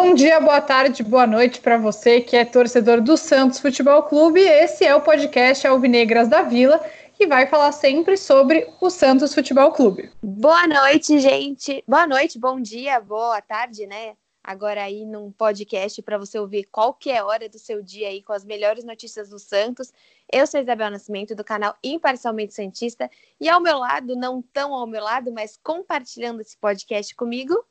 Bom dia, boa tarde, boa noite para você que é torcedor do Santos Futebol Clube. Esse é o podcast Alvinegras da Vila, que vai falar sempre sobre o Santos Futebol Clube. Boa noite, gente. Boa noite, bom dia, boa tarde, né? Agora aí num podcast para você ouvir qualquer hora do seu dia aí com as melhores notícias do Santos. Eu sou Isabel Nascimento do canal Imparcialmente Santista e ao meu lado, não tão ao meu lado, mas compartilhando esse podcast comigo,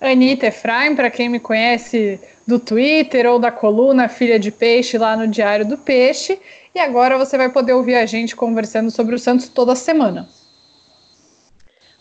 Anitta Efraim, para quem me conhece do Twitter ou da coluna Filha de Peixe lá no Diário do Peixe. E agora você vai poder ouvir a gente conversando sobre o Santos toda semana.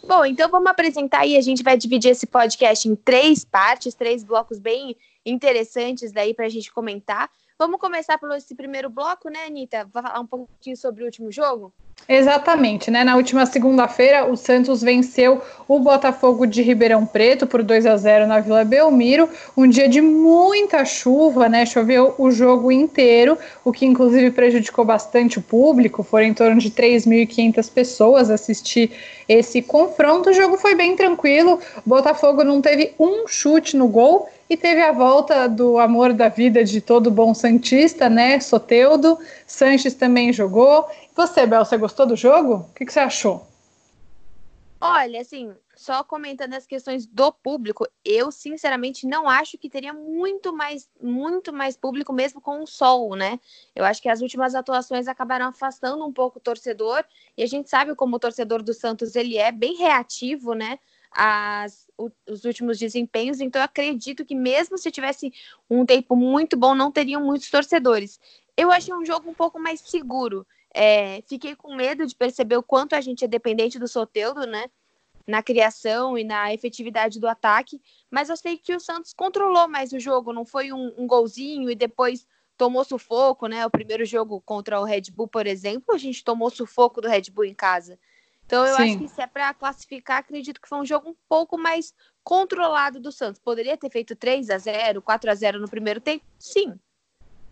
Bom, então vamos apresentar aí. A gente vai dividir esse podcast em três partes, três blocos bem interessantes daí para a gente comentar. Vamos começar pelo esse primeiro bloco, né, Anitta? Vai falar um pouquinho sobre o último jogo? Exatamente, né? Na última segunda-feira, o Santos venceu o Botafogo de Ribeirão Preto por 2 a 0 na Vila Belmiro. Um dia de muita chuva, né? Choveu o jogo inteiro, o que inclusive prejudicou bastante o público. Foram em torno de 3.500 pessoas assistir esse confronto. O jogo foi bem tranquilo. O Botafogo não teve um chute no gol e teve a volta do amor da vida de todo bom Santista, né? Soteudo. Sanches também jogou. Você, Bel, você gostou do jogo? O que, que você achou? Olha, assim, só comentando as questões do público, eu sinceramente não acho que teria muito mais, muito mais público mesmo com o sol, né? Eu acho que as últimas atuações acabaram afastando um pouco o torcedor, e a gente sabe como o torcedor do Santos ele é bem reativo, né? As, o, os últimos desempenhos, então acredito que mesmo se tivesse um tempo muito bom, não teriam muitos torcedores. Eu achei um jogo um pouco mais seguro. É, fiquei com medo de perceber o quanto a gente é dependente do Soteudo, né? Na criação e na efetividade do ataque, mas eu sei que o Santos controlou mais o jogo, não foi um, um golzinho e depois tomou sufoco, né? O primeiro jogo contra o Red Bull, por exemplo, a gente tomou sufoco do Red Bull em casa. Então eu Sim. acho que se é para classificar, acredito que foi um jogo um pouco mais controlado do Santos. Poderia ter feito 3 a 0, 4 a 0 no primeiro tempo? Sim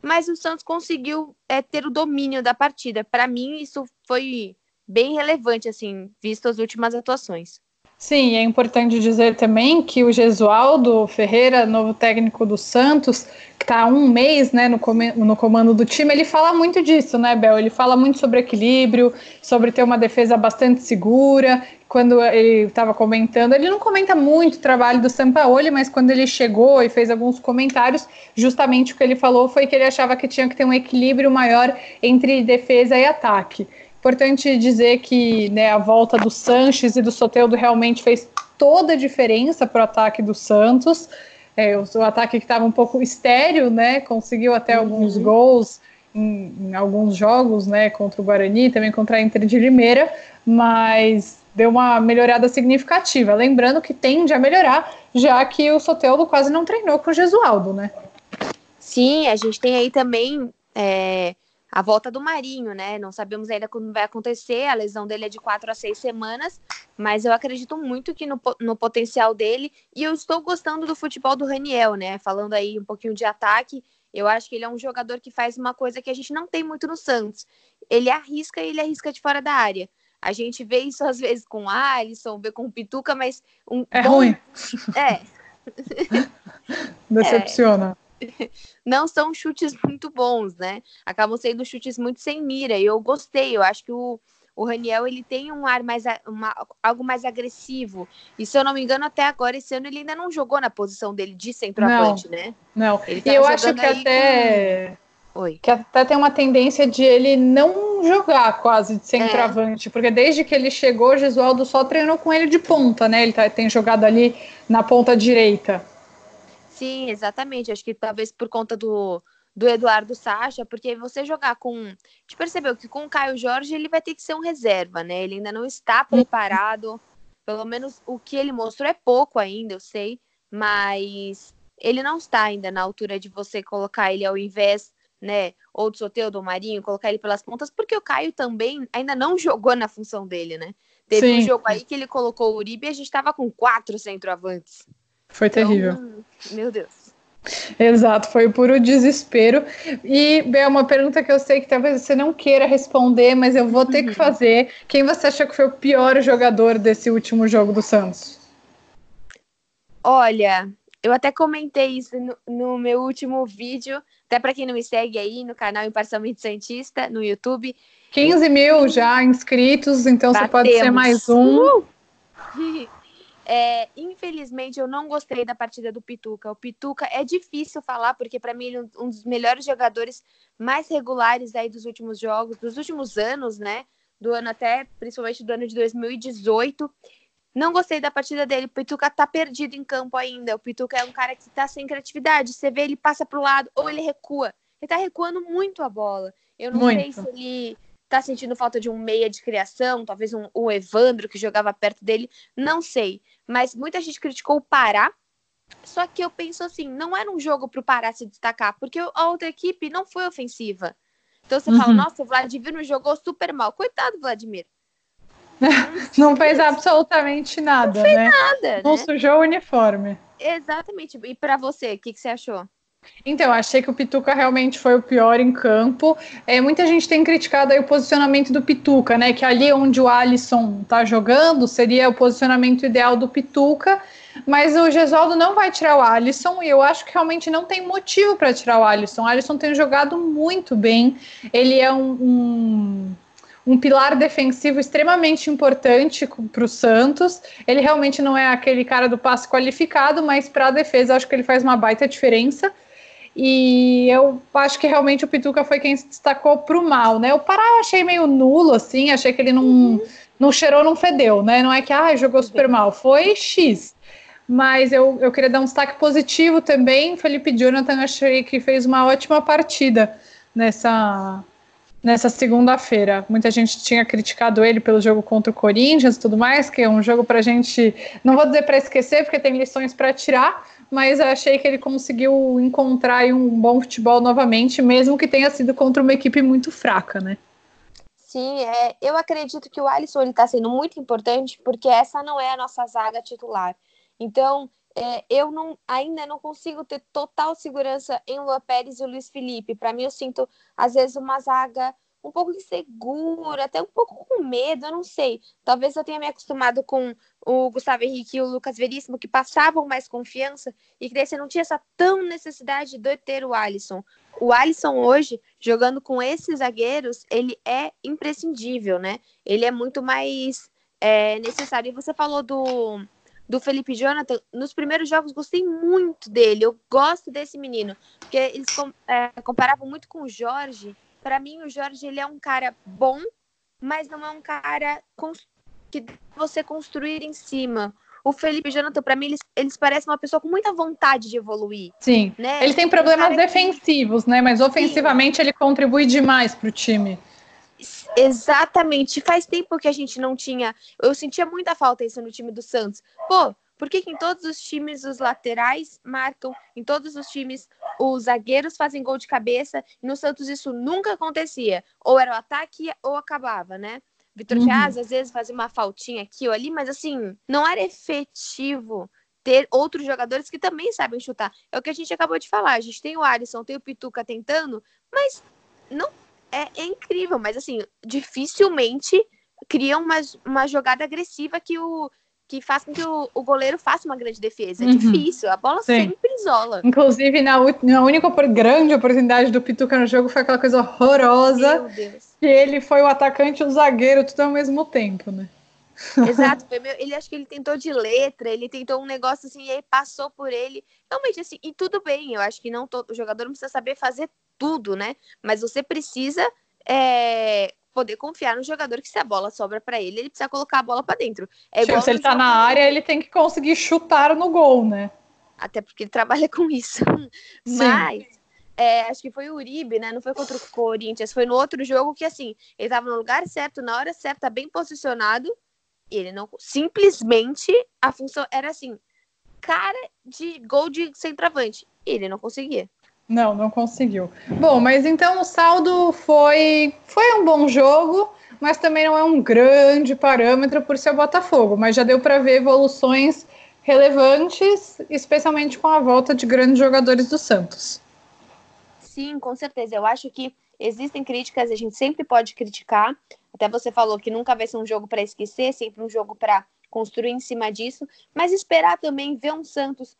mas o Santos conseguiu é, ter o domínio da partida. Para mim, isso foi bem relevante, assim, visto as últimas atuações. Sim, é importante dizer também que o Gesualdo Ferreira, novo técnico do Santos, que está há um mês né, no, no comando do time, ele fala muito disso, né, Bel? Ele fala muito sobre equilíbrio, sobre ter uma defesa bastante segura. Quando ele estava comentando, ele não comenta muito o trabalho do Sampaoli, mas quando ele chegou e fez alguns comentários, justamente o que ele falou foi que ele achava que tinha que ter um equilíbrio maior entre defesa e ataque. Importante dizer que né, a volta do Sanches e do Soteudo realmente fez toda a diferença para o ataque do Santos. É, o, o, ataque que estava um pouco estéreo, né? Conseguiu até uhum. alguns gols em, em, alguns jogos, né? Contra o Guarani, também contra a Inter de Limeira, mas deu uma melhorada significativa. Lembrando que tende a melhorar, já que o Soteudo quase não treinou com o Gesualdo, né? Sim, a gente tem aí também é, a volta do Marinho, né? Não sabemos ainda quando vai acontecer, a lesão dele é de quatro a seis semanas, mas eu acredito muito que no, no potencial dele, e eu estou gostando do futebol do Raniel, né? Falando aí um pouquinho de ataque, eu acho que ele é um jogador que faz uma coisa que a gente não tem muito no Santos. Ele arrisca e ele arrisca de fora da área. A gente vê isso às vezes com o Alisson, vê com o Pituca, mas um é bom... ruim. É. Decepciona. É não são chutes muito bons, né? Acabam sendo chutes muito sem mira. E eu gostei, eu acho que o, o Raniel ele tem um ar mais uma, algo mais agressivo. E se eu não me engano, até agora, esse ano, ele ainda não jogou na posição dele de centroavante, não, né? Não, e eu acho que até. Com... Oi. Que até tem uma tendência de ele não jogar quase de centroavante, é. porque desde que ele chegou, o Gesualdo só treinou com ele de ponta, né? Ele tá, tem jogado ali na ponta direita. Sim, exatamente. Acho que talvez por conta do, do Eduardo Sacha, porque você jogar com. A gente percebeu que com o Caio Jorge ele vai ter que ser um reserva, né? Ele ainda não está uhum. preparado. Pelo menos o que ele mostrou é pouco ainda, eu sei, mas ele não está ainda na altura de você colocar ele ao invés, né? Ou do Soteudo ou Marinho, colocar ele pelas pontas, porque o Caio também ainda não jogou na função dele, né? Teve Sim. um jogo aí que ele colocou o Uribe e a gente estava com quatro centroavantes. Foi então, terrível. Meu Deus. Exato, foi puro desespero. E, Bel, uma pergunta que eu sei que talvez você não queira responder, mas eu vou ter que uhum. fazer. Quem você acha que foi o pior jogador desse último jogo do Santos? Olha, eu até comentei isso no, no meu último vídeo, até para quem não me segue aí no canal Imparcialmente Santista, no YouTube. 15 mil já inscritos, então Batemos. você pode ser mais um. Uh! É, infelizmente, eu não gostei da partida do Pituca. O Pituca é difícil falar, porque para mim ele é um dos melhores jogadores mais regulares aí dos últimos jogos, dos últimos anos, né? Do ano até, principalmente do ano de 2018. Não gostei da partida dele. O Pituca tá perdido em campo ainda. O Pituca é um cara que tá sem criatividade. Você vê, ele passa pro lado ou ele recua. Ele tá recuando muito a bola. Eu não muito. sei se ele tá sentindo falta de um meia de criação, talvez um, um Evandro que jogava perto dele, não sei. Mas muita gente criticou o Pará. Só que eu penso assim, não era um jogo pro Pará se destacar, porque a outra equipe não foi ofensiva. Então você uhum. fala, nossa, o Vladimir não jogou super mal. Coitado do Vladimir. não fez absolutamente nada, não fez né? Nada, não né? sujou o uniforme. Exatamente. E para você, o que, que você achou? Então, achei que o Pituca realmente foi o pior em campo. É, muita gente tem criticado o posicionamento do Pituca, né? Que ali onde o Alisson tá jogando seria o posicionamento ideal do Pituca. Mas o Gesualdo não vai tirar o Alisson e eu acho que realmente não tem motivo para tirar o Alisson. O Alisson tem jogado muito bem. Ele é um, um um pilar defensivo extremamente importante para o Santos. Ele realmente não é aquele cara do passe qualificado, mas para a defesa acho que ele faz uma baita diferença. E eu acho que realmente o Pituca foi quem se destacou para o mal, né? O Pará eu achei meio nulo, assim, achei que ele não, uhum. não cheirou, não fedeu, né? Não é que ah, jogou super mal, foi X. Mas eu, eu queria dar um destaque positivo também. Felipe Jonathan achei que fez uma ótima partida nessa, nessa segunda-feira. Muita gente tinha criticado ele pelo jogo contra o Corinthians e tudo mais, que é um jogo para a gente, não vou dizer para esquecer, porque tem lições para tirar, mas eu achei que ele conseguiu encontrar um bom futebol novamente, mesmo que tenha sido contra uma equipe muito fraca, né? Sim, é, eu acredito que o Alisson está sendo muito importante, porque essa não é a nossa zaga titular. Então, é, eu não, ainda não consigo ter total segurança em Lua Pérez e o Luiz Felipe. Para mim, eu sinto, às vezes, uma zaga um pouco insegura, até um pouco com medo, eu não sei. Talvez eu tenha me acostumado com o Gustavo Henrique e o Lucas Veríssimo, que passavam mais confiança, e que daí você não tinha essa tão necessidade de ter o Alisson. O Alisson hoje, jogando com esses zagueiros, ele é imprescindível, né? Ele é muito mais é, necessário. E você falou do do Felipe Jonathan, nos primeiros jogos gostei muito dele. Eu gosto desse menino, porque eles é, comparavam muito com o Jorge. Para mim, o Jorge ele é um cara bom, mas não é um cara que você construir em cima. O Felipe Jonathan, para mim, eles, eles parecem uma pessoa com muita vontade de evoluir. Sim. Né? Ele tem problemas um defensivos, que... né? Mas ofensivamente Sim. ele contribui demais para o time. Exatamente. Faz tempo que a gente não tinha. Eu sentia muita falta isso no time do Santos. Pô, por que, que, em todos os times os laterais marcam, em todos os times os zagueiros fazem gol de cabeça, e no Santos isso nunca acontecia. Ou era o ataque ou acabava, né? Vitor uhum. às vezes fazia uma faltinha aqui ou ali, mas assim, não era efetivo ter outros jogadores que também sabem chutar. É o que a gente acabou de falar. A gente tem o Alisson, tem o Pituca tentando, mas não é, é incrível, mas assim, dificilmente cria uma, uma jogada agressiva que o que faz com que o, o goleiro faça uma grande defesa. É uhum. difícil, a bola Sim. sempre isola. Inclusive, na, na única grande oportunidade do Pituca no jogo foi aquela coisa horrorosa. Meu Deus. Que ele foi o atacante e o zagueiro tudo ao mesmo tempo, né? Exato, ele acho que ele tentou de letra, ele tentou um negócio assim, e aí passou por ele. Realmente, assim, e tudo bem, eu acho que não todo o jogador não precisa saber fazer tudo, né? Mas você precisa é, poder confiar no jogador que se a bola sobra para ele, ele precisa colocar a bola para dentro. É tipo, se ele tá na área, ele tem que conseguir chutar no gol, né? Até porque ele trabalha com isso. Sim. Mas é, acho que foi o Uribe, né? Não foi contra o Corinthians, foi no outro jogo que assim, ele tava no lugar certo, na hora certa, bem posicionado, e ele não simplesmente a função era assim, cara de gol de centroavante, e ele não conseguia. Não, não conseguiu. Bom, mas então o saldo foi foi um bom jogo, mas também não é um grande parâmetro por ser o Botafogo, mas já deu para ver evoluções relevantes, especialmente com a volta de grandes jogadores do Santos. Sim, com certeza. Eu acho que existem críticas, a gente sempre pode criticar. Até você falou que nunca vai ser um jogo para esquecer, sempre um jogo para construir em cima disso, mas esperar também ver um Santos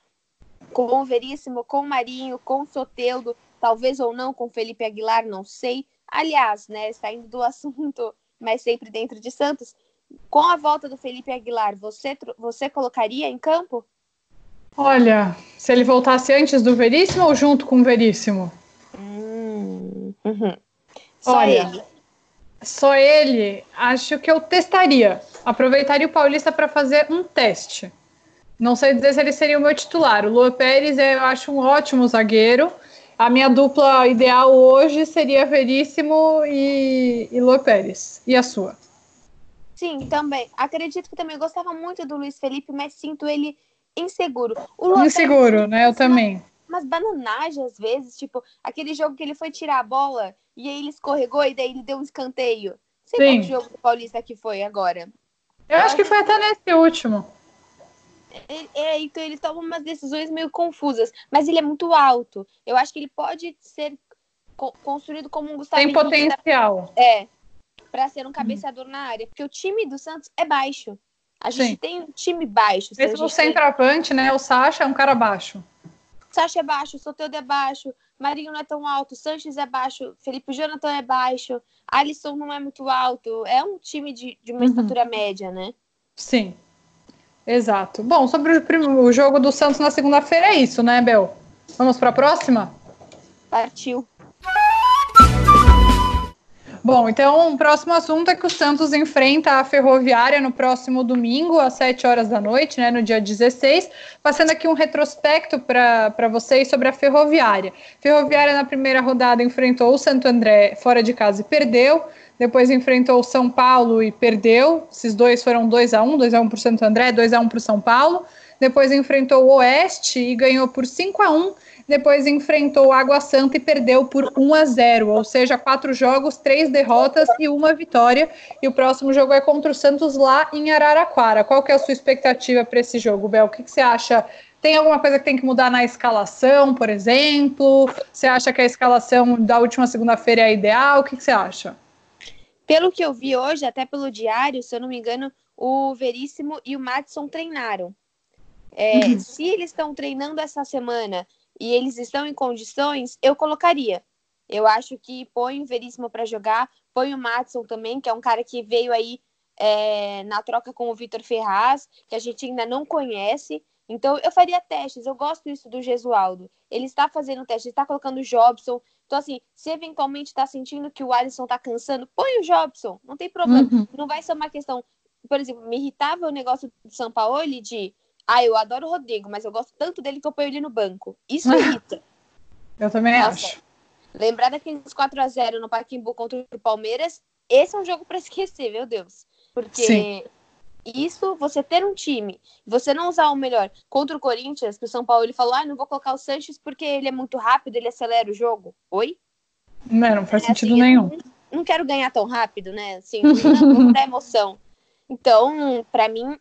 com o Veríssimo, com o Marinho, com o Soteudo, talvez ou não com o Felipe Aguilar, não sei. Aliás, né, saindo do assunto, mas sempre dentro de Santos, com a volta do Felipe Aguilar, você, você colocaria em campo? Olha, se ele voltasse antes do Veríssimo ou junto com o Veríssimo? Hum, uhum. Só Olha, ele. Só ele, acho que eu testaria. Aproveitaria o Paulista para fazer um teste. Não sei dizer se ele seria o meu titular. O Lua Pérez eu acho um ótimo zagueiro. A minha dupla ideal hoje seria Veríssimo e, e Lua Pérez. E a sua? Sim, também. Acredito que também gostava muito do Luiz Felipe, mas sinto ele inseguro. inseguro, né? Eu também. Umas bananagens às vezes, tipo, aquele jogo que ele foi tirar a bola e aí ele escorregou e daí ele deu um escanteio. Sei qual jogo do Paulista que foi agora. Eu acho que foi até nesse último. É, então ele toma umas decisões meio confusas, mas ele é muito alto. Eu acho que ele pode ser co construído como um Gustavo Tem potencial. É, para ser um cabeceador hum. na área, porque o time do Santos é baixo. A gente Sim. tem um time baixo. Mesmo o centroavante, tem... né? O Sacha é um cara baixo. Sacha é baixo, Soteldo é baixo, Marinho não é tão alto, Sanches é baixo, Felipe Jonathan é baixo, Alisson não é muito alto. É um time de, de uma uhum. estatura média, né? Sim. Exato. Bom, sobre o, o jogo do Santos na segunda-feira é isso, né, Bel? Vamos para a próxima? Partiu. Bom, então o próximo assunto é que o Santos enfrenta a Ferroviária no próximo domingo, às 7 horas da noite, né, no dia 16. Passando aqui um retrospecto para vocês sobre a Ferroviária. Ferroviária, na primeira rodada, enfrentou o Santo André fora de casa e perdeu. Depois enfrentou o São Paulo e perdeu. Esses dois foram 2 a 1 2 a 1 para o Santo André, 2 a 1 para o São Paulo. Depois enfrentou o Oeste e ganhou por 5 a 1 depois enfrentou o Água Santa e perdeu por 1 a 0, ou seja, quatro jogos, três derrotas e uma vitória. E o próximo jogo é contra o Santos lá em Araraquara. Qual que é a sua expectativa para esse jogo, Bel? O que, que você acha? Tem alguma coisa que tem que mudar na escalação, por exemplo? Você acha que a escalação da última segunda-feira é ideal? O que, que você acha? Pelo que eu vi hoje, até pelo diário, se eu não me engano, o Veríssimo e o Matson treinaram. É, uhum. Se eles estão treinando essa semana e eles estão em condições, eu colocaria. Eu acho que põe o Veríssimo para jogar, põe o Matson também, que é um cara que veio aí é, na troca com o Vitor Ferraz, que a gente ainda não conhece. Então, eu faria testes. Eu gosto isso do Gesualdo. Ele está fazendo testes, está colocando o Jobson. Então, assim, se eventualmente está sentindo que o Alisson está cansando, põe o Jobson. Não tem problema. Uhum. Não vai ser uma questão. Por exemplo, me irritava o negócio do São Paulo de ah, eu adoro o Rodrigo, mas eu gosto tanto dele que eu ponho ele no banco. Isso irrita. eu também Nossa, acho. Lembrar daqueles 4 a 0 no Paquimbu contra o Palmeiras, esse é um jogo para esquecer, meu Deus. Porque Sim. isso, você ter um time, você não usar o melhor contra o Corinthians, que o São Paulo ele falou: "Ah, não vou colocar o Sanches porque ele é muito rápido, ele acelera o jogo". Oi? Não, não faz é, sentido assim, nenhum. Não, não, quero ganhar tão rápido, né? Assim, não, não dá emoção. Então, para mim,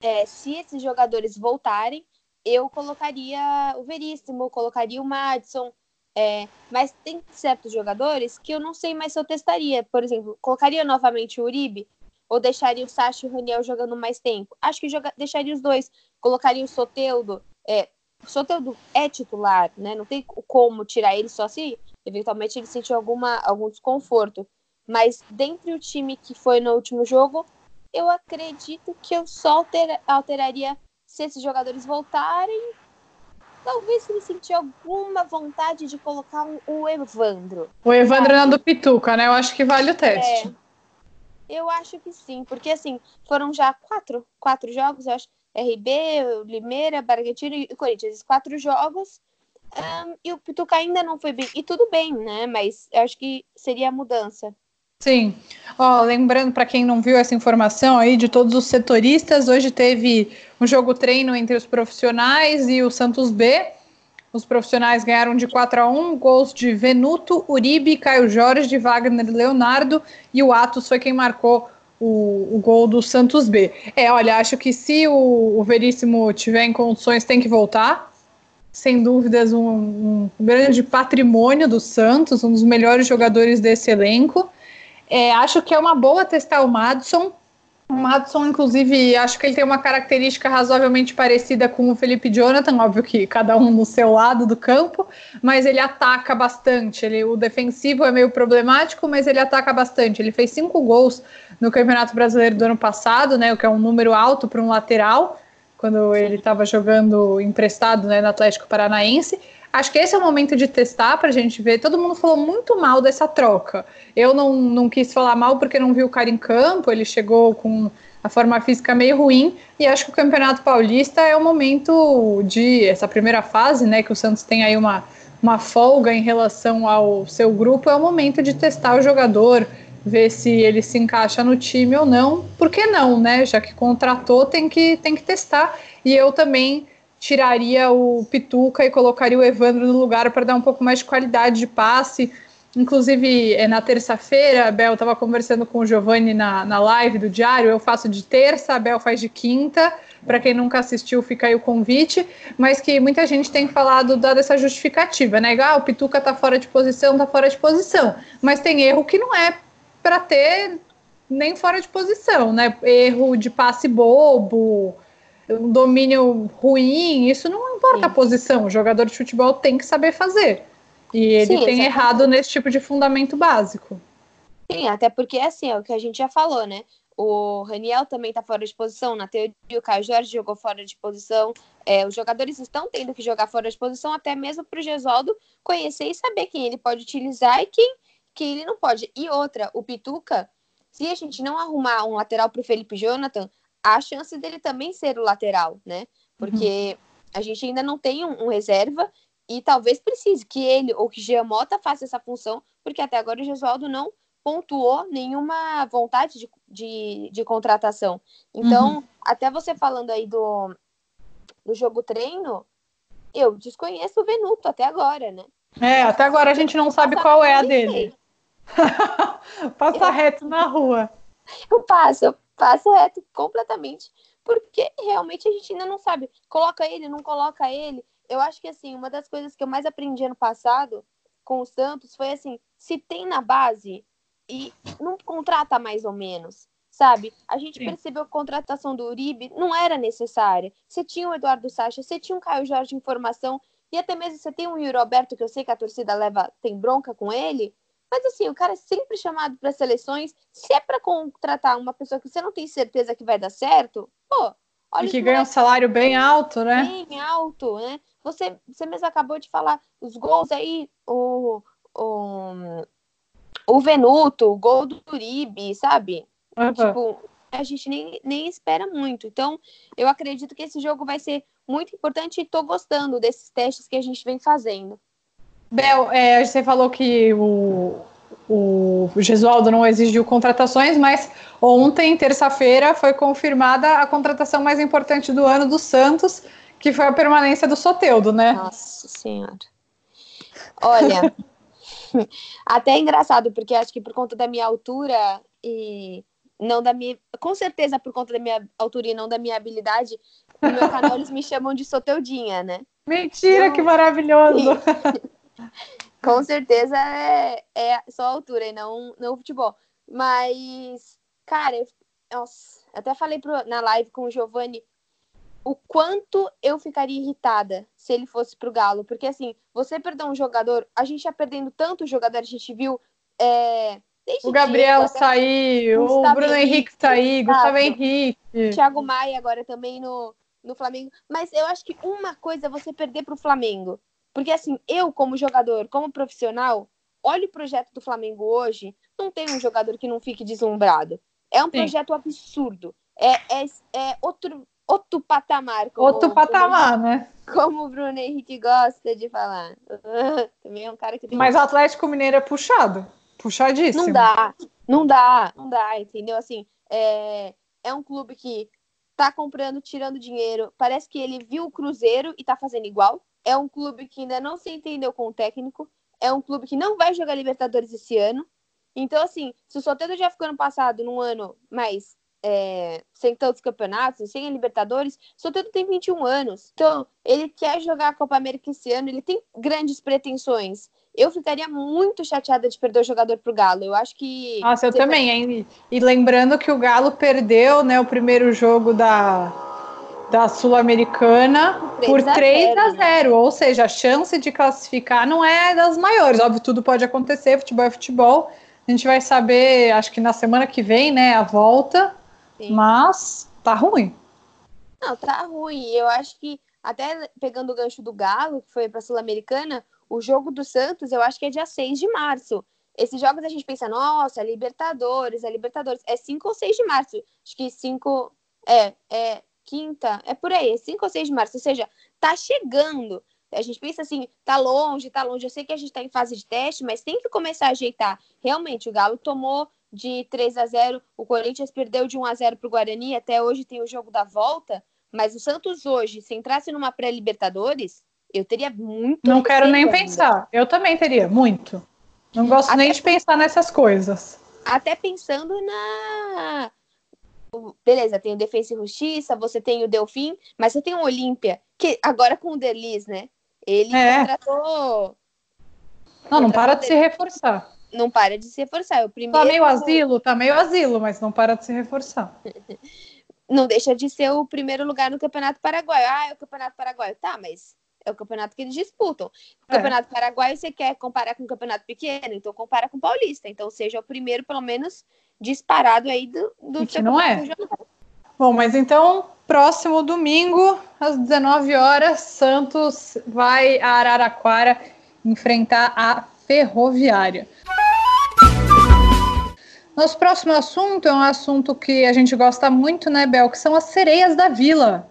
é, se esses jogadores voltarem, eu colocaria o Veríssimo, colocaria o Madison, é, mas tem certos jogadores que eu não sei mais se eu testaria. Por exemplo, colocaria novamente o Uribe ou deixaria o Sacha e o Raniel jogando mais tempo? Acho que joga, deixaria os dois. Colocaria o Soteudo. É, o Soteudo é titular, né? Não tem como tirar ele só se eventualmente ele sentiu alguma, algum desconforto. Mas dentre o time que foi no último jogo, eu acredito que eu só alter, alteraria se esses jogadores voltarem. Talvez se ele sentir alguma vontade de colocar um, o Evandro. O Evandro não é do Pituca, né? Eu acho que vale o teste. É, eu acho que sim, porque assim, foram já quatro, quatro jogos, eu acho. RB, Limeira, Bragantino e Corinthians. Quatro jogos. Um, e o Pituca ainda não foi bem. E tudo bem, né? Mas eu acho que seria a mudança. Sim. Lembrando para quem não viu essa informação aí de todos os setoristas, hoje teve um jogo treino entre os profissionais e o Santos B. Os profissionais ganharam de 4 a 1, gols de Venuto, Uribe, Caio Jorge, Wagner Leonardo e o Atos foi quem marcou o, o, gol do Santos B. É, olha, acho que se o, o Veríssimo tiver em condições, tem que voltar. Sem dúvidas, um, um grande patrimônio do Santos, um dos melhores jogadores desse elenco. É, acho que é uma boa testar o Madison. O Madison, inclusive, acho que ele tem uma característica razoavelmente parecida com o Felipe Jonathan, óbvio que cada um no seu lado do campo, mas ele ataca bastante. Ele, o defensivo é meio problemático, mas ele ataca bastante. Ele fez cinco gols no Campeonato Brasileiro do ano passado, né, o que é um número alto para um lateral, quando ele estava jogando emprestado né, no Atlético Paranaense. Acho que esse é o momento de testar para a gente ver. Todo mundo falou muito mal dessa troca. Eu não, não quis falar mal porque não vi o cara em campo. Ele chegou com a forma física meio ruim e acho que o Campeonato Paulista é o momento de essa primeira fase, né? Que o Santos tem aí uma, uma folga em relação ao seu grupo. É o momento de testar o jogador, ver se ele se encaixa no time ou não. Por que não, né? Já que contratou, tem que, tem que testar. E eu também tiraria o Pituca e colocaria o Evandro no lugar para dar um pouco mais de qualidade de passe. Inclusive, é, na terça-feira, a Bel estava conversando com o Giovanni na, na live do Diário. Eu faço de terça, a Bel faz de quinta. Para quem nunca assistiu, fica aí o convite. Mas que muita gente tem falado, dado essa justificativa, né? Ah, o Pituca está fora de posição, está fora de posição. Mas tem erro que não é para ter nem fora de posição, né? Erro de passe bobo, um domínio ruim, isso não importa Sim. a posição, o jogador de futebol tem que saber fazer. E ele Sim, tem exatamente. errado nesse tipo de fundamento básico. Sim, até porque assim, é o que a gente já falou, né? O Raniel também está fora de posição. Na teoria, o Caio Jorge jogou fora de posição. É, os jogadores estão tendo que jogar fora de posição, até mesmo para o Gesualdo conhecer e saber quem ele pode utilizar e quem, quem ele não pode. E outra, o Pituca, se a gente não arrumar um lateral para o Felipe Jonathan, a chance dele também ser o lateral, né? Porque uhum. a gente ainda não tem um, um, reserva e talvez precise que ele ou que Jean Mota faça essa função, porque até agora o Gesualdo não pontuou nenhuma vontade de, de, de contratação. Então, uhum. até você falando aí do, do jogo treino, eu desconheço o Venuto até agora, né? É, até agora a gente não sabe qual é a dele. Passa eu... reto na rua. Eu passo, passa reto completamente, porque realmente a gente ainda não sabe. Coloca ele, não coloca ele. Eu acho que assim, uma das coisas que eu mais aprendi ano passado com o Santos foi assim, se tem na base e não contrata mais ou menos, sabe? A gente Sim. percebeu que a contratação do Uribe não era necessária. Você tinha o Eduardo Sacha, você tinha o Caio Jorge em formação, e até mesmo você tem o Yuri Alberto, que eu sei que a torcida leva, tem bronca com ele, mas assim, o cara é sempre chamado para seleções. Se é para contratar uma pessoa que você não tem certeza que vai dar certo, pô, olha. E que ganha um salário bem alto, né? Bem alto, né? Você, você mesmo acabou de falar os gols aí, o, o, o Venuto, o gol do Uribe, sabe? Uhum. Tipo, a gente nem, nem espera muito. Então, eu acredito que esse jogo vai ser muito importante e tô gostando desses testes que a gente vem fazendo. Bel, é, você falou que o, o Gesualdo não exigiu contratações, mas ontem, terça-feira, foi confirmada a contratação mais importante do ano do Santos, que foi a permanência do Soteudo, né? Nossa Senhora. Olha, até é engraçado, porque acho que por conta da minha altura e não da minha. Com certeza por conta da minha altura e não da minha habilidade, no meu canal eles me chamam de Soteudinha, né? Mentira, então, que maravilhoso! Com certeza é, é só a altura e não, não o futebol. Mas, cara, eu, nossa, até falei pro, na live com o Giovanni o quanto eu ficaria irritada se ele fosse pro Galo. Porque, assim, você perder um jogador, a gente já perdendo tanto jogador, a gente viu. É, o Gabriel Diego, saiu, o Bruno Henrique saiu, Gustavo Henrique. Thiago Maia agora também no, no Flamengo. Mas eu acho que uma coisa é você perder pro Flamengo. Porque, assim, eu, como jogador, como profissional, olho o projeto do Flamengo hoje, não tem um jogador que não fique deslumbrado. É um Sim. projeto absurdo. É, é, é outro, outro patamar. Outro patamar, como, né? Como o Bruno Henrique gosta de falar. Também é um cara que tem. Mas o Atlético Mineiro é puxado. Puxadíssimo. Não dá, não dá, não dá, entendeu? Assim, é, é um clube que tá comprando, tirando dinheiro. Parece que ele viu o Cruzeiro e tá fazendo igual. É um clube que ainda não se entendeu com o técnico. É um clube que não vai jogar Libertadores esse ano. Então, assim, se o Soteldo já ficou ano passado num ano mais é, sem tantos campeonatos, sem a Libertadores, o Soteldo tem 21 anos. Então, ele quer jogar a Copa América esse ano, ele tem grandes pretensões. eu ficaria muito chateada de perder o jogador pro Galo. Eu acho que. Nossa, eu também, hein? E lembrando que o Galo perdeu, né, o primeiro jogo da, da Sul-Americana por 3 a 0, 0 né? ou seja, a chance de classificar não é das maiores. Óbvio, tudo pode acontecer, futebol é futebol. A gente vai saber, acho que na semana que vem, né, a volta. Sim. Mas tá ruim. Não, tá ruim. Eu acho que até pegando o gancho do Galo, que foi para Sul-Americana, o jogo do Santos, eu acho que é dia 6 de março. Esses jogos a gente pensa, nossa, Libertadores, é Libertadores. É 5 ou 6 de março. Acho que 5. É, é quinta, é por aí, 5 ou 6 de março. Ou seja, tá chegando. A gente pensa assim, tá longe, tá longe. Eu sei que a gente tá em fase de teste, mas tem que começar a ajeitar. Realmente, o Galo tomou de 3 a 0 o Corinthians perdeu de 1 a 0 pro Guarani, até hoje tem o jogo da volta. Mas o Santos hoje, se entrasse numa pré-Libertadores, eu teria muito. Não quero nem ainda. pensar. Eu também teria, muito. Não gosto até, nem de pensar nessas coisas. Até pensando na. Beleza, tem o Defesa e Justiça, você tem o Delfim, mas você tem o Olímpia, que agora com o Delis, né? Ele é. contratou. Não, não para de se reforçar. Não para de se reforçar. É o primeiro... Tá meio asilo, tá meio asilo, mas não para de se reforçar. não deixa de ser o primeiro lugar no Campeonato Paraguaio. Ah, é o Campeonato Paraguaio. Tá, mas é o campeonato que eles disputam. O é. Campeonato Paraguaio você quer comparar com um campeonato pequeno, então compara com o Paulista. Então seja o primeiro, pelo menos, disparado aí do, do que não é. Regional. Bom, mas então, próximo domingo, às 19 horas, Santos vai a Araraquara enfrentar a Ferroviária. Nosso próximo assunto é um assunto que a gente gosta muito, né, Bel? Que são as sereias da Vila,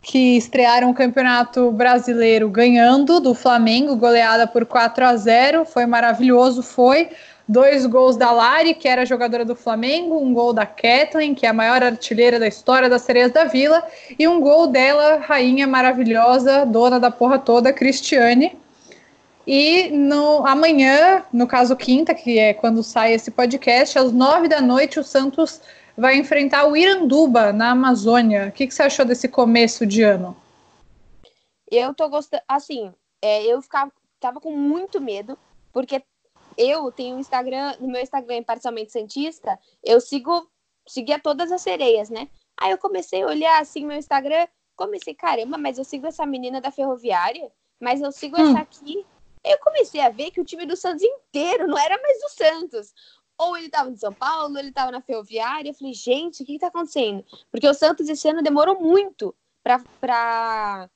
que estrearam o Campeonato Brasileiro ganhando do Flamengo, goleada por 4 a 0. Foi maravilhoso, foi. Dois gols da Lari, que era jogadora do Flamengo, um gol da Kathleen, que é a maior artilheira da história das Sereias da Vila, e um gol dela, rainha maravilhosa, dona da porra toda, Cristiane e no amanhã, no caso quinta, que é quando sai esse podcast, às nove da noite, o Santos vai enfrentar o Iranduba na Amazônia. O que, que você achou desse começo de ano? Eu tô gostando, assim, é, eu ficava, tava com muito medo, porque eu tenho um Instagram, no meu Instagram, parcialmente Santista, eu sigo, seguia todas as sereias, né? Aí eu comecei a olhar assim meu Instagram, comecei, caramba, mas eu sigo essa menina da ferroviária, mas eu sigo hum. essa aqui, eu comecei a ver que o time do Santos inteiro não era mais do Santos. Ou ele estava em São Paulo, ou ele estava na Ferroviária. Eu falei, gente, o que está acontecendo? Porque o Santos esse ano demorou muito para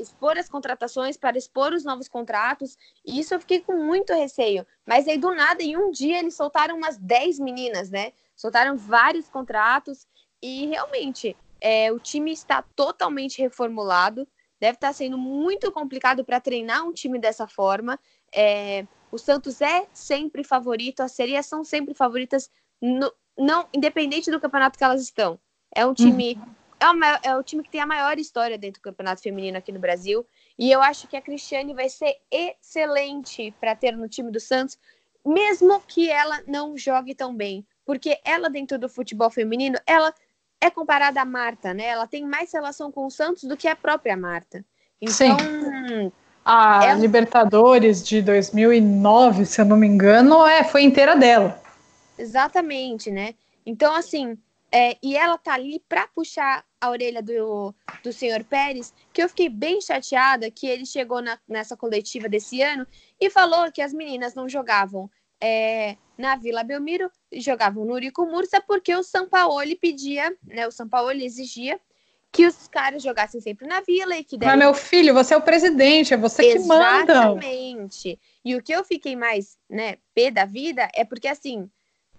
expor as contratações, para expor os novos contratos. E isso eu fiquei com muito receio. Mas aí, do nada, em um dia, eles soltaram umas 10 meninas, né? Soltaram vários contratos. E realmente, é, o time está totalmente reformulado deve estar sendo muito complicado para treinar um time dessa forma. É, o Santos é sempre favorito, as serias são sempre favoritas, no, não independente do campeonato que elas estão. É um time. Uhum. É, é o time que tem a maior história dentro do campeonato feminino aqui no Brasil. E eu acho que a Cristiane vai ser excelente para ter no time do Santos, mesmo que ela não jogue tão bem. Porque ela, dentro do futebol feminino, ela é comparada à Marta, né? Ela tem mais relação com o Santos do que a própria Marta. Então, Sim. A é... Libertadores de 2009, se eu não me engano, é, foi inteira dela. Exatamente, né? Então, assim, é, e ela tá ali para puxar a orelha do, do senhor Pérez, que eu fiquei bem chateada que ele chegou na, nessa coletiva desse ano e falou que as meninas não jogavam é, na Vila Belmiro, jogavam no Urico Mursa porque o São Paulo pedia, né, o São Paulo exigia que os caras jogassem sempre na Vila e que Mas meu filho, você é o presidente, é você que manda. Exatamente. E o que eu fiquei mais, né, pé da vida é porque assim,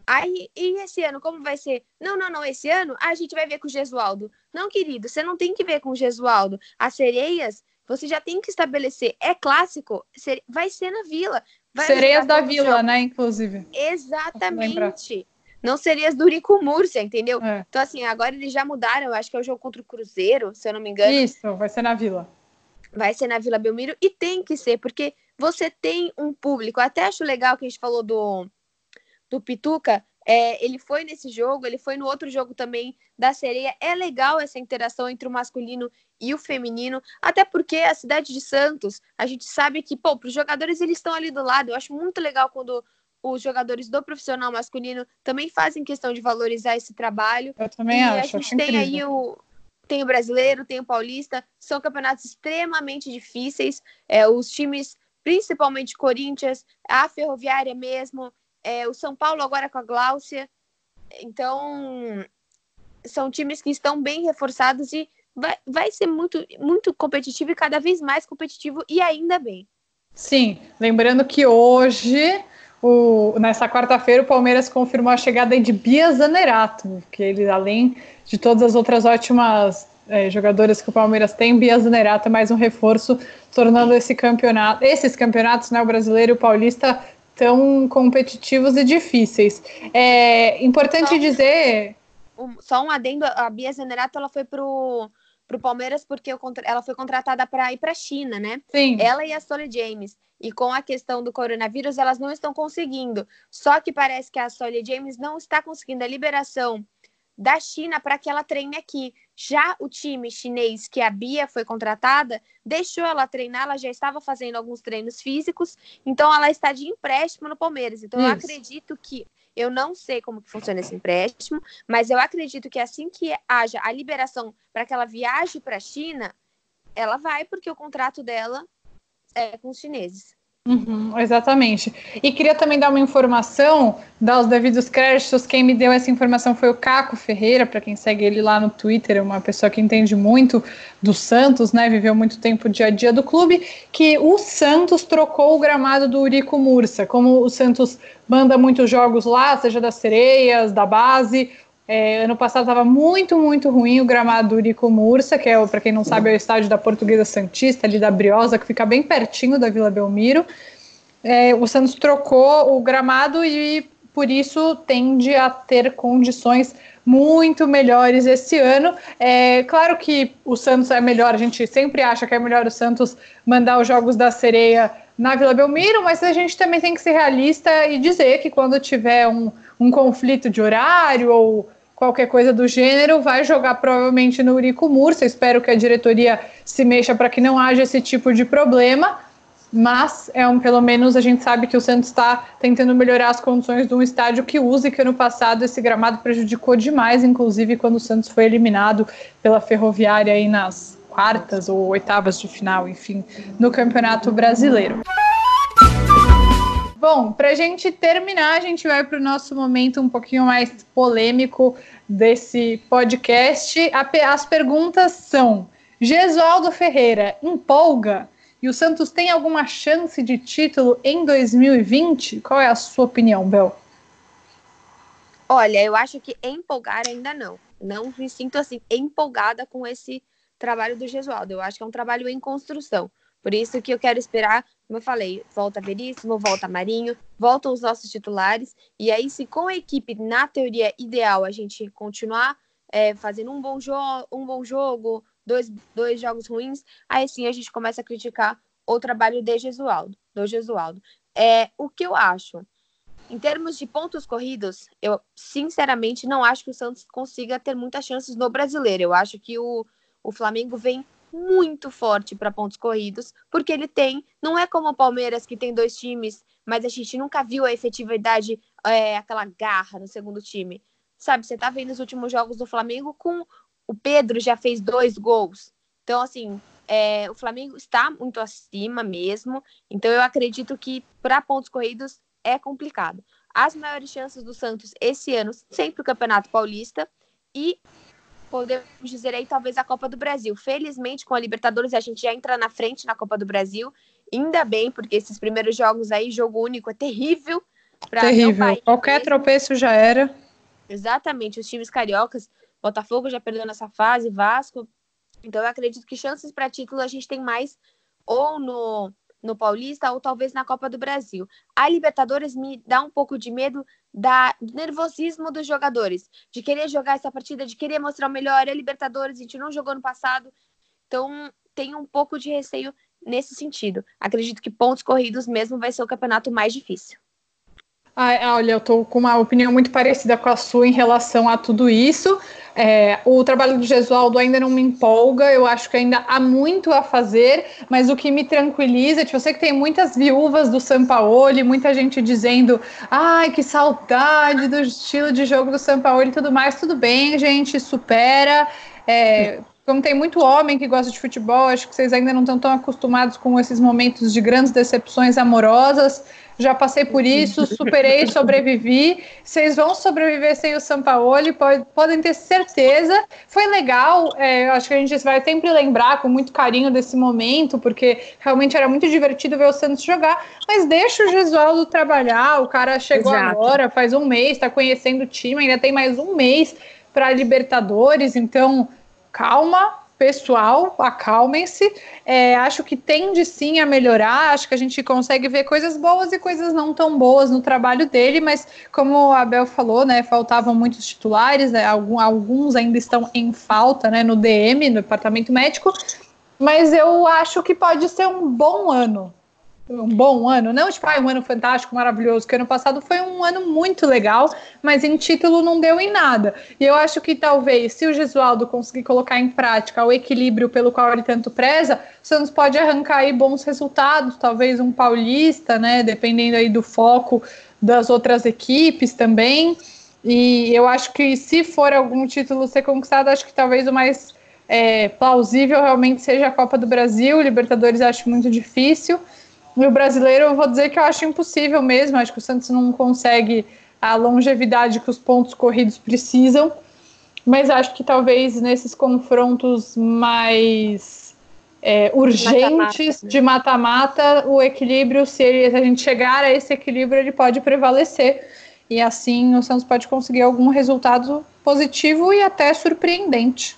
Aí, e esse ano, como vai ser? Não, não, não, esse ano a gente vai ver com o Gesualdo. Não, querido, você não tem que ver com o Gesualdo. As sereias, você já tem que estabelecer. É clássico, vai ser na vila. Sereias da Vila, jogo. né, inclusive. Exatamente. Não sereias do Urico Múrcia, entendeu? É. Então, assim, agora eles já mudaram, eu acho que é o jogo contra o Cruzeiro, se eu não me engano. Isso, vai ser na Vila. Vai ser na Vila Belmiro, e tem que ser, porque você tem um público. Até acho legal que a gente falou do, do Pituca, É, ele foi nesse jogo, ele foi no outro jogo também da Sereia. É legal essa interação entre o masculino e o feminino, até porque a cidade de Santos, a gente sabe que, pô, para os jogadores eles estão ali do lado. Eu acho muito legal quando os jogadores do profissional masculino também fazem questão de valorizar esse trabalho. Eu também e acho. A gente tem aí o, tem o brasileiro, tem o paulista, são campeonatos extremamente difíceis. É, os times, principalmente Corinthians, a Ferroviária mesmo, é, o São Paulo agora com a Gláucia. Então, são times que estão bem reforçados e vai, vai ser muito, muito competitivo e cada vez mais competitivo, e ainda bem. Sim, lembrando que hoje, o, nessa quarta-feira, o Palmeiras confirmou a chegada de Bia Zanerato, que ele, além de todas as outras ótimas é, jogadoras que o Palmeiras tem, Bia Zanerato é mais um reforço, tornando esse campeonato, esses campeonatos, né, o brasileiro e o paulista, tão competitivos e difíceis. É importante só, dizer. Um, só um adendo: a Bia Zenerato ela foi pro, pro Palmeiras porque ela foi contratada para ir para a China, né? Sim. Ela e a Soli James. E com a questão do coronavírus, elas não estão conseguindo. Só que parece que a Soli James não está conseguindo a liberação da China para que ela treine aqui. Já o time chinês que a Bia foi contratada, deixou ela treinar, ela já estava fazendo alguns treinos físicos, então ela está de empréstimo no Palmeiras. Então Isso. eu acredito que eu não sei como que funciona esse empréstimo, mas eu acredito que assim que haja a liberação para que ela viaje para a China, ela vai porque o contrato dela é com os chineses. Uhum, exatamente. E queria também dar uma informação, dar os devidos créditos. Quem me deu essa informação foi o Caco Ferreira, para quem segue ele lá no Twitter, é uma pessoa que entende muito do Santos, né? Viveu muito tempo dia a dia do clube, que o Santos trocou o gramado do Urico Mursa. Como o Santos manda muitos jogos lá, seja das sereias, da base, é, ano passado estava muito, muito ruim o gramado do Urico Mursa, que é, para quem não sabe, é o estádio da Portuguesa Santista, ali da Briosa, que fica bem pertinho da Vila Belmiro. É, o Santos trocou o gramado e por isso tende a ter condições muito melhores esse ano. É claro que o Santos é melhor, a gente sempre acha que é melhor o Santos mandar os jogos da sereia na Vila Belmiro, mas a gente também tem que ser realista e dizer que quando tiver um, um conflito de horário ou qualquer coisa do gênero, vai jogar provavelmente no Urico Mursa. Espero que a diretoria se mexa para que não haja esse tipo de problema. Mas é um, pelo menos a gente sabe que o Santos está tentando melhorar as condições de um estádio que usa e que ano passado esse gramado prejudicou demais, inclusive quando o Santos foi eliminado pela Ferroviária aí nas quartas ou oitavas de final, enfim, no Campeonato Brasileiro. Bom, para a gente terminar, a gente vai para o nosso momento um pouquinho mais polêmico desse podcast. As perguntas são: Gesualdo Ferreira empolga? E o Santos tem alguma chance de título em 2020? Qual é a sua opinião, Bel? Olha, eu acho que empolgar ainda não. Não me sinto assim empolgada com esse trabalho do Gesualdo. Eu acho que é um trabalho em construção. Por isso que eu quero esperar, como eu falei, volta Veríssimo, volta Marinho, voltam os nossos titulares. E aí, se com a equipe, na teoria ideal, a gente continuar é, fazendo um bom, um bom jogo, dois, dois jogos ruins, aí sim a gente começa a criticar o trabalho de Gesualdo, do Gesualdo. É, o que eu acho? Em termos de pontos corridos, eu sinceramente não acho que o Santos consiga ter muitas chances no brasileiro. Eu acho que o, o Flamengo vem muito forte para pontos corridos, porque ele tem, não é como o Palmeiras que tem dois times, mas a gente nunca viu a efetividade, é, aquela garra no segundo time. Sabe, você tá vendo os últimos jogos do Flamengo com o Pedro já fez dois gols. Então, assim, é, o Flamengo está muito acima mesmo. Então, eu acredito que para pontos corridos é complicado. As maiores chances do Santos esse ano, sempre o Campeonato Paulista. E podemos dizer aí talvez a Copa do Brasil. Felizmente, com a Libertadores, a gente já entra na frente na Copa do Brasil. Ainda bem, porque esses primeiros jogos aí, jogo único, é terrível. Terrível. Qualquer tropeço já era. Exatamente. Os times cariocas, Botafogo já perdeu nessa fase, Vasco. Então, eu acredito que chances para título a gente tem mais ou no no Paulista ou talvez na Copa do Brasil. A Libertadores me dá um pouco de medo da, do nervosismo dos jogadores, de querer jogar essa partida, de querer mostrar o melhor. A Libertadores a gente não jogou no passado, então tem um pouco de receio nesse sentido. Acredito que pontos corridos mesmo vai ser o campeonato mais difícil. Olha, eu tô com uma opinião muito parecida com a sua em relação a tudo isso. É, o trabalho do Gesualdo ainda não me empolga, eu acho que ainda há muito a fazer, mas o que me tranquiliza, tipo, eu sei que tem muitas viúvas do Sampaoli, muita gente dizendo, ai, que saudade do estilo de jogo do Sampaoli e tudo mais, tudo bem, gente, supera. É, como tem muito homem que gosta de futebol, acho que vocês ainda não estão tão acostumados com esses momentos de grandes decepções amorosas já passei por isso, superei, sobrevivi. Vocês vão sobreviver sem o Sampaoli, pode, podem ter certeza. Foi legal, é, acho que a gente vai sempre lembrar com muito carinho desse momento, porque realmente era muito divertido ver o Santos jogar. Mas deixa o Gesualdo trabalhar, o cara chegou Exato. agora, faz um mês, está conhecendo o time, ainda tem mais um mês para Libertadores, então calma, pessoal, acalmem-se. É, acho que tende sim a melhorar. Acho que a gente consegue ver coisas boas e coisas não tão boas no trabalho dele, mas como a Abel falou, né, faltavam muitos titulares, né, alguns ainda estão em falta, né, no DM, no departamento médico. Mas eu acho que pode ser um bom ano um bom ano, não tipo, ah, um ano fantástico, maravilhoso, que ano passado foi um ano muito legal, mas em título não deu em nada. E eu acho que talvez, se o Gesualdo conseguir colocar em prática o equilíbrio pelo qual ele tanto preza, o Santos pode arrancar aí bons resultados, talvez um paulista, né, dependendo aí do foco das outras equipes também. E eu acho que se for algum título ser conquistado, acho que talvez o mais é, plausível realmente seja a Copa do Brasil. Libertadores acho muito difícil. E o brasileiro, eu vou dizer que eu acho impossível mesmo. Acho que o Santos não consegue a longevidade que os pontos corridos precisam. Mas acho que talvez nesses confrontos mais é, urgentes né? de mata-mata, o equilíbrio, se, ele, se a gente chegar a esse equilíbrio, ele pode prevalecer. E assim o Santos pode conseguir algum resultado positivo e até surpreendente.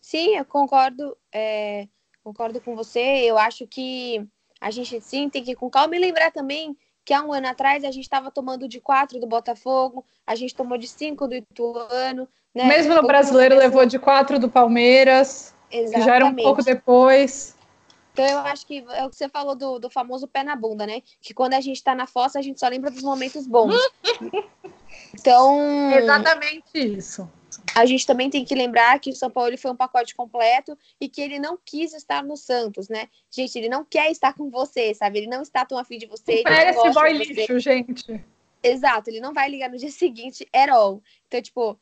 Sim, eu concordo. É, concordo com você. Eu acho que a gente sim tem que ir com calma e lembrar também que há um ano atrás a gente estava tomando de quatro do Botafogo, a gente tomou de cinco do Ituano. Né? Mesmo no brasileiro levou de quatro do Palmeiras, Exatamente. que já era um pouco depois. Então eu acho que é o que você falou do, do famoso pé na bunda, né? Que quando a gente está na fossa, a gente só lembra dos momentos bons. então. Exatamente isso a gente também tem que lembrar que o São Paulo foi um pacote completo e que ele não quis estar no Santos, né? Gente, ele não quer estar com você, sabe? Ele não está tão afim de você. Pera esse boy lixo, gente. Exato, ele não vai ligar no dia seguinte at all. Então, tipo,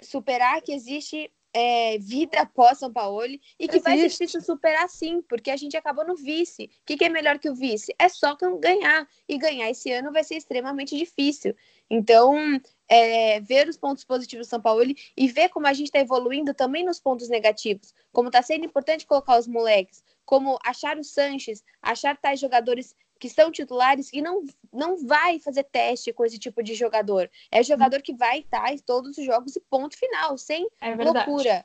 superar que existe é, vida após São Paulo e que Existe. vai ser difícil superar sim, porque a gente acabou no vice. O que, que, é melhor que o vice? É só ganhar. E ganhar esse ano vai ser extremamente difícil. Então, é, ver os pontos positivos do São Paulo e ver como a gente está evoluindo também nos pontos negativos. Como está sendo importante colocar os moleques, como achar o Sanches, achar tais jogadores que são titulares e não, não vai fazer teste com esse tipo de jogador. É jogador que vai estar em todos os jogos e ponto final, sem é loucura.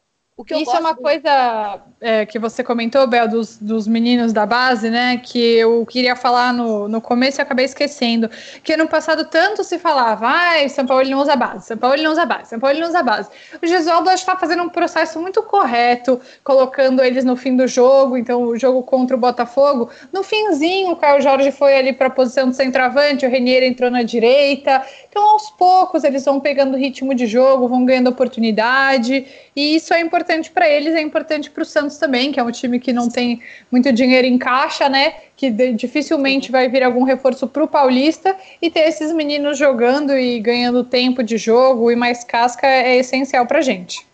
Isso é uma do... coisa é, que você comentou, Bel, dos, dos meninos da base, né? Que eu queria falar no, no começo e acabei esquecendo. Que no passado tanto se falava, ai, São Paulo não usa base, São Paulo não usa base, São Paulo não usa base. O Gesualdo está fazendo um processo muito correto, colocando eles no fim do jogo, então o jogo contra o Botafogo. No finzinho, o Caio Jorge foi ali para a posição de centroavante, o Renier entrou na direita. Então, aos poucos, eles vão pegando ritmo de jogo, vão ganhando oportunidade. E isso é importante para eles, é importante para o Santos também, que é um time que não tem muito dinheiro em caixa, né? Que dificilmente vai vir algum reforço para o Paulista e ter esses meninos jogando e ganhando tempo de jogo e mais casca é essencial para gente.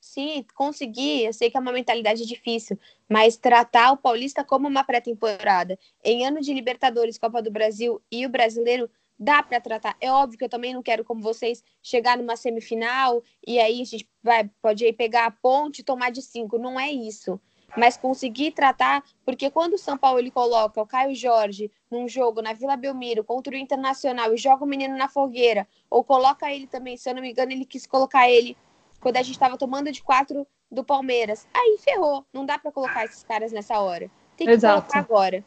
Sim, conseguir, eu sei que é uma mentalidade difícil, mas tratar o Paulista como uma pré-temporada. Em ano de Libertadores, Copa do Brasil e o brasileiro, dá para tratar. É óbvio que eu também não quero, como vocês, chegar numa semifinal e aí a gente vai, pode aí pegar a ponte e tomar de cinco. Não é isso. Mas conseguir tratar, porque quando o São Paulo ele coloca o Caio Jorge num jogo na Vila Belmiro contra o Internacional e joga o menino na fogueira, ou coloca ele também, se eu não me engano, ele quis colocar ele quando a gente estava tomando de quatro do Palmeiras. Aí ferrou. Não dá para colocar esses caras nessa hora. Tem que Exato. colocar agora.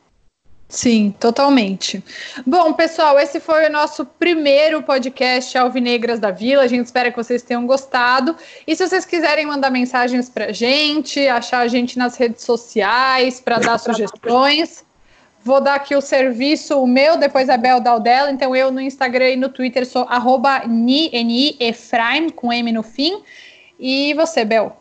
Sim, totalmente. Bom, pessoal, esse foi o nosso primeiro podcast Alvinegras da Vila. A gente espera que vocês tenham gostado. E se vocês quiserem mandar mensagens para a gente, achar a gente nas redes sociais, para dar sugestões, Vou dar aqui o serviço, o meu, depois a Bel dá o dela. Então, eu no Instagram e no Twitter sou arroba Ni, Efraim, com M no fim. E você, Bel?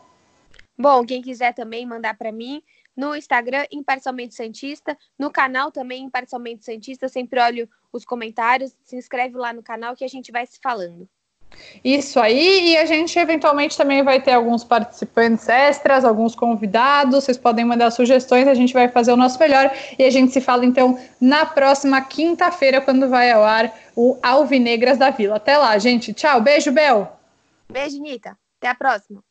Bom, quem quiser também mandar para mim, no Instagram, Imparcialmente Santista, no canal também, Imparcialmente Santista, sempre olho os comentários, se inscreve lá no canal que a gente vai se falando. Isso aí, e a gente eventualmente também vai ter alguns participantes extras, alguns convidados, vocês podem mandar sugestões, a gente vai fazer o nosso melhor e a gente se fala então na próxima quinta-feira, quando vai ao ar o Alvinegras da Vila. Até lá, gente. Tchau, beijo, Bel. Beijo, Nita. Até a próxima.